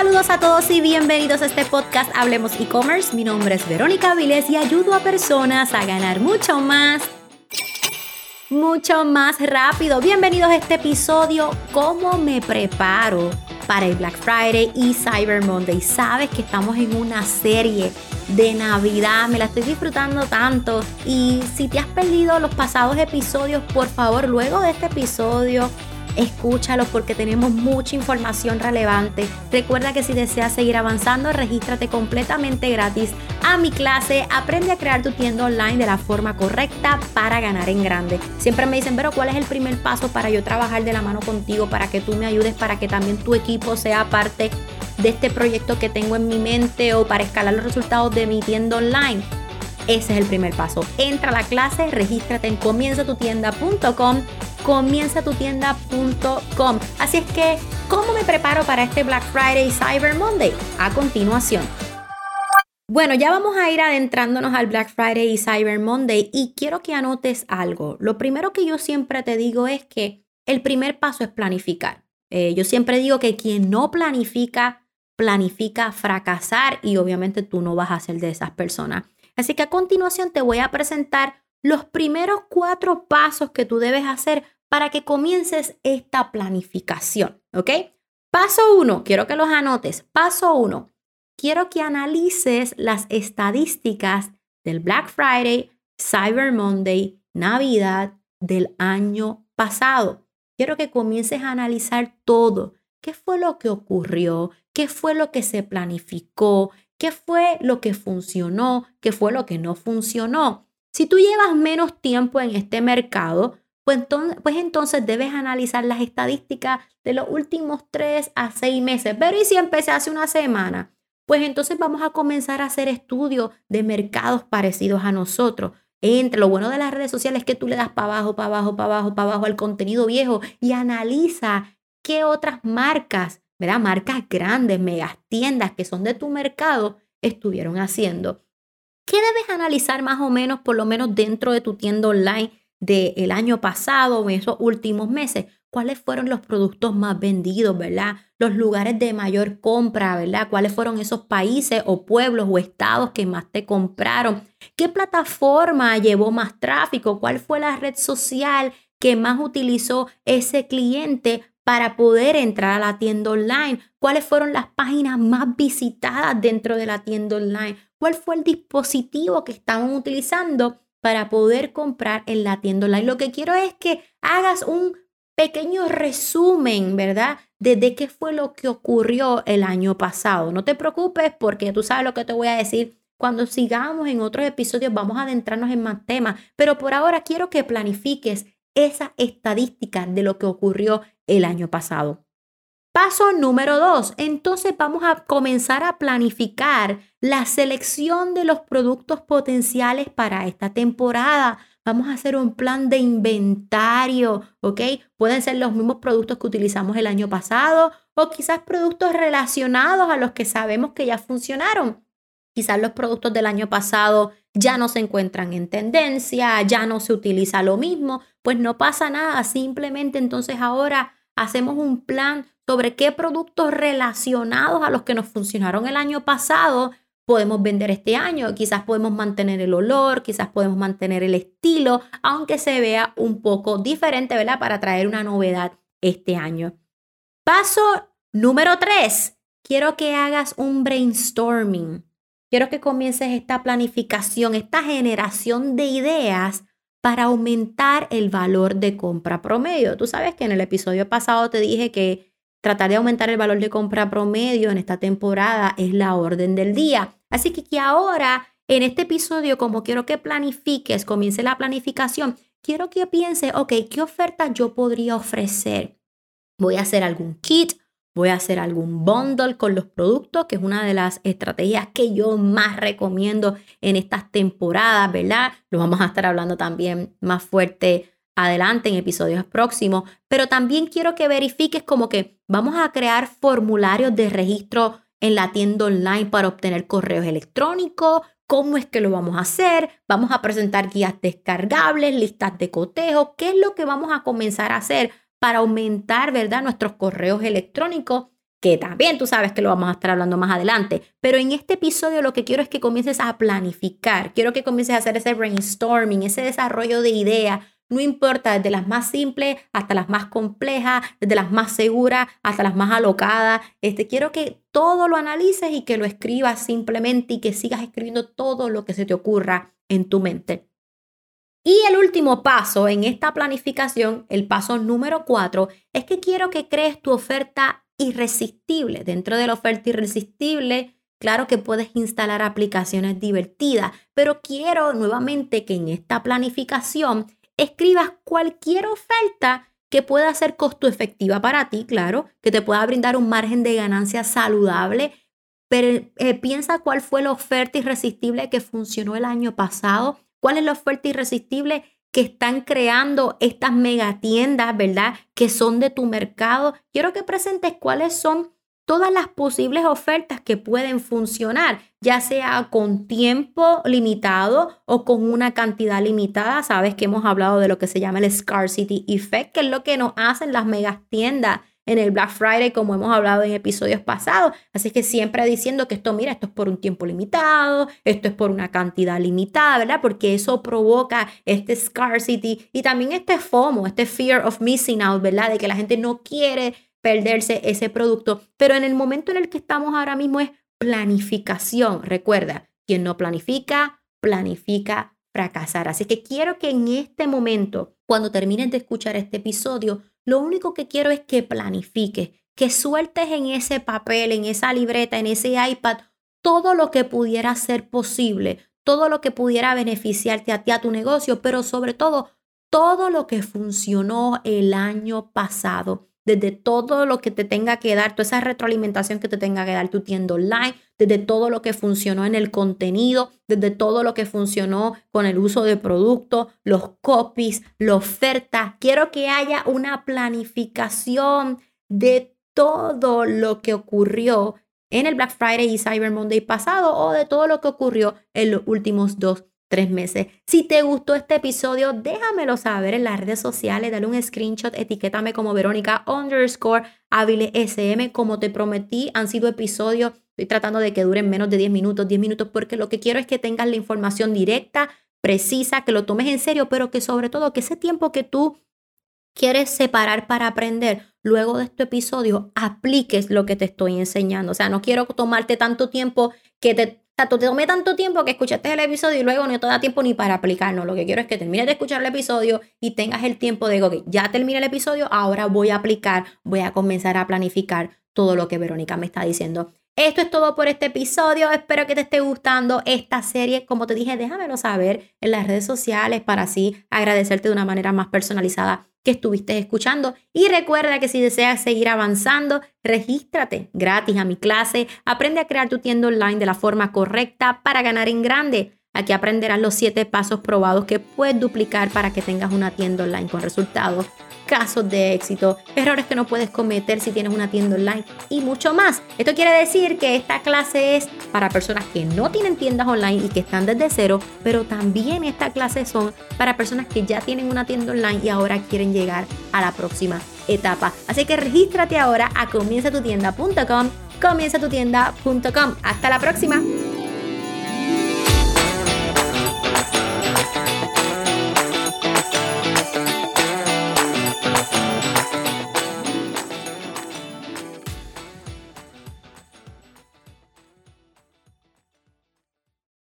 Saludos a todos y bienvenidos a este podcast Hablemos e-commerce. Mi nombre es Verónica Viles y ayudo a personas a ganar mucho más, mucho más rápido. Bienvenidos a este episodio. ¿Cómo me preparo para el Black Friday y Cyber Monday? Sabes que estamos en una serie de Navidad, me la estoy disfrutando tanto. Y si te has perdido los pasados episodios, por favor, luego de este episodio escúchalo porque tenemos mucha información relevante. Recuerda que si deseas seguir avanzando, regístrate completamente gratis a mi clase Aprende a crear tu tienda online de la forma correcta para ganar en grande. Siempre me dicen, pero ¿cuál es el primer paso para yo trabajar de la mano contigo, para que tú me ayudes, para que también tu equipo sea parte de este proyecto que tengo en mi mente o para escalar los resultados de mi tienda online? Ese es el primer paso. Entra a la clase, regístrate en comienzatutienda.com comienzatutienda.com. Así es que, ¿cómo me preparo para este Black Friday y Cyber Monday? A continuación. Bueno, ya vamos a ir adentrándonos al Black Friday y Cyber Monday y quiero que anotes algo. Lo primero que yo siempre te digo es que el primer paso es planificar. Eh, yo siempre digo que quien no planifica, planifica fracasar y obviamente tú no vas a ser de esas personas. Así que a continuación te voy a presentar los primeros cuatro pasos que tú debes hacer para que comiences esta planificación, ¿ok? Paso uno, quiero que los anotes. Paso uno, quiero que analices las estadísticas del Black Friday, Cyber Monday, Navidad del año pasado. Quiero que comiences a analizar todo. ¿Qué fue lo que ocurrió? ¿Qué fue lo que se planificó? ¿Qué fue lo que funcionó? ¿Qué fue lo que no funcionó? Si tú llevas menos tiempo en este mercado, pues entonces, pues entonces debes analizar las estadísticas de los últimos tres a seis meses. Pero ¿y si empecé hace una semana? Pues entonces vamos a comenzar a hacer estudios de mercados parecidos a nosotros. Entre lo bueno de las redes sociales es que tú le das para abajo, para abajo, para abajo, para abajo al contenido viejo y analiza qué otras marcas, ¿verdad? Marcas grandes, megas tiendas que son de tu mercado estuvieron haciendo. ¿Qué debes analizar más o menos, por lo menos dentro de tu tienda online del año pasado o en esos últimos meses? ¿Cuáles fueron los productos más vendidos, verdad? Los lugares de mayor compra, ¿verdad? ¿Cuáles fueron esos países o pueblos o estados que más te compraron? ¿Qué plataforma llevó más tráfico? ¿Cuál fue la red social que más utilizó ese cliente para poder entrar a la tienda online? ¿Cuáles fueron las páginas más visitadas dentro de la tienda online? cuál fue el dispositivo que estaban utilizando para poder comprar en la tienda online. Lo que quiero es que hagas un pequeño resumen, ¿verdad? De, qué fue lo que ocurrió el año pasado. No te preocupes porque tú sabes lo que te voy a decir. Cuando sigamos en otros episodios vamos a adentrarnos en más temas, pero por ahora quiero que planifiques esa estadística de lo que ocurrió el año pasado. Paso número dos, entonces vamos a comenzar a planificar la selección de los productos potenciales para esta temporada. Vamos a hacer un plan de inventario, ¿ok? Pueden ser los mismos productos que utilizamos el año pasado o quizás productos relacionados a los que sabemos que ya funcionaron. Quizás los productos del año pasado ya no se encuentran en tendencia, ya no se utiliza lo mismo, pues no pasa nada, simplemente entonces ahora hacemos un plan sobre qué productos relacionados a los que nos funcionaron el año pasado podemos vender este año. Quizás podemos mantener el olor, quizás podemos mantener el estilo, aunque se vea un poco diferente, ¿verdad? Para traer una novedad este año. Paso número tres. Quiero que hagas un brainstorming. Quiero que comiences esta planificación, esta generación de ideas para aumentar el valor de compra promedio. Tú sabes que en el episodio pasado te dije que tratar de aumentar el valor de compra promedio en esta temporada es la orden del día. Así que, que ahora, en este episodio, como quiero que planifiques, comience la planificación, quiero que pienses, ok, ¿qué oferta yo podría ofrecer? Voy a hacer algún kit, voy a hacer algún bundle con los productos, que es una de las estrategias que yo más recomiendo en estas temporadas, ¿verdad? Lo vamos a estar hablando también más fuerte adelante en episodios próximos, pero también quiero que verifiques como que vamos a crear formularios de registro en la tienda online para obtener correos electrónicos, cómo es que lo vamos a hacer, vamos a presentar guías descargables, listas de cotejo, qué es lo que vamos a comenzar a hacer para aumentar, ¿verdad?, nuestros correos electrónicos que también tú sabes que lo vamos a estar hablando más adelante. Pero en este episodio lo que quiero es que comiences a planificar, quiero que comiences a hacer ese brainstorming, ese desarrollo de ideas. No importa, desde las más simples hasta las más complejas, desde las más seguras hasta las más alocadas. Este, quiero que todo lo analices y que lo escribas simplemente y que sigas escribiendo todo lo que se te ocurra en tu mente. Y el último paso en esta planificación, el paso número cuatro, es que quiero que crees tu oferta irresistible. Dentro de la oferta irresistible, claro que puedes instalar aplicaciones divertidas, pero quiero nuevamente que en esta planificación escribas cualquier oferta que pueda ser costo efectiva para ti, claro, que te pueda brindar un margen de ganancia saludable. Pero eh, piensa cuál fue la oferta irresistible que funcionó el año pasado, cuál es la oferta irresistible que están creando estas megatiendas, ¿verdad? Que son de tu mercado. Quiero que presentes cuáles son todas las posibles ofertas que pueden funcionar, ya sea con tiempo limitado o con una cantidad limitada. Sabes que hemos hablado de lo que se llama el scarcity effect, que es lo que nos hacen las megastiendas en el Black Friday, como hemos hablado en episodios pasados. Así que siempre diciendo que esto, mira, esto es por un tiempo limitado, esto es por una cantidad limitada, ¿verdad? Porque eso provoca este scarcity y también este FOMO, este fear of missing out, ¿verdad? De que la gente no quiere perderse ese producto. Pero en el momento en el que estamos ahora mismo es planificación. Recuerda, quien no planifica, planifica fracasar. Así que quiero que en este momento, cuando termines de escuchar este episodio, lo único que quiero es que planifiques, que sueltes en ese papel, en esa libreta, en ese iPad, todo lo que pudiera ser posible, todo lo que pudiera beneficiarte a ti, a tu negocio, pero sobre todo, todo lo que funcionó el año pasado desde todo lo que te tenga que dar, toda esa retroalimentación que te tenga que dar tu tienda online, desde todo lo que funcionó en el contenido, desde todo lo que funcionó con el uso de productos, los copies, la oferta. Quiero que haya una planificación de todo lo que ocurrió en el Black Friday y Cyber Monday pasado o de todo lo que ocurrió en los últimos dos tres meses. Si te gustó este episodio, déjamelo saber en las redes sociales, dale un screenshot, etiquétame como Verónica underscore Ávile SM. Como te prometí, han sido episodios, estoy tratando de que duren menos de 10 minutos, 10 minutos, porque lo que quiero es que tengas la información directa, precisa, que lo tomes en serio, pero que sobre todo que ese tiempo que tú quieres separar para aprender, luego de este episodio, apliques lo que te estoy enseñando. O sea, no quiero tomarte tanto tiempo que te sea, te tomé tanto tiempo que escuchaste el episodio y luego no te da tiempo ni para aplicarlo. Lo que quiero es que termines de escuchar el episodio y tengas el tiempo de, ok, ya terminé el episodio, ahora voy a aplicar, voy a comenzar a planificar todo lo que Verónica me está diciendo. Esto es todo por este episodio. Espero que te esté gustando esta serie. Como te dije, déjamelo saber en las redes sociales para así agradecerte de una manera más personalizada que estuviste escuchando. Y recuerda que si deseas seguir avanzando, regístrate gratis a mi clase. Aprende a crear tu tienda online de la forma correcta para ganar en grande. Aquí aprenderás los siete pasos probados que puedes duplicar para que tengas una tienda online con resultados casos de éxito, errores que no puedes cometer si tienes una tienda online y mucho más. Esto quiere decir que esta clase es para personas que no tienen tiendas online y que están desde cero, pero también esta clase son para personas que ya tienen una tienda online y ahora quieren llegar a la próxima etapa. Así que regístrate ahora a comienzatutienda.com, comienzatutienda.com. Hasta la próxima.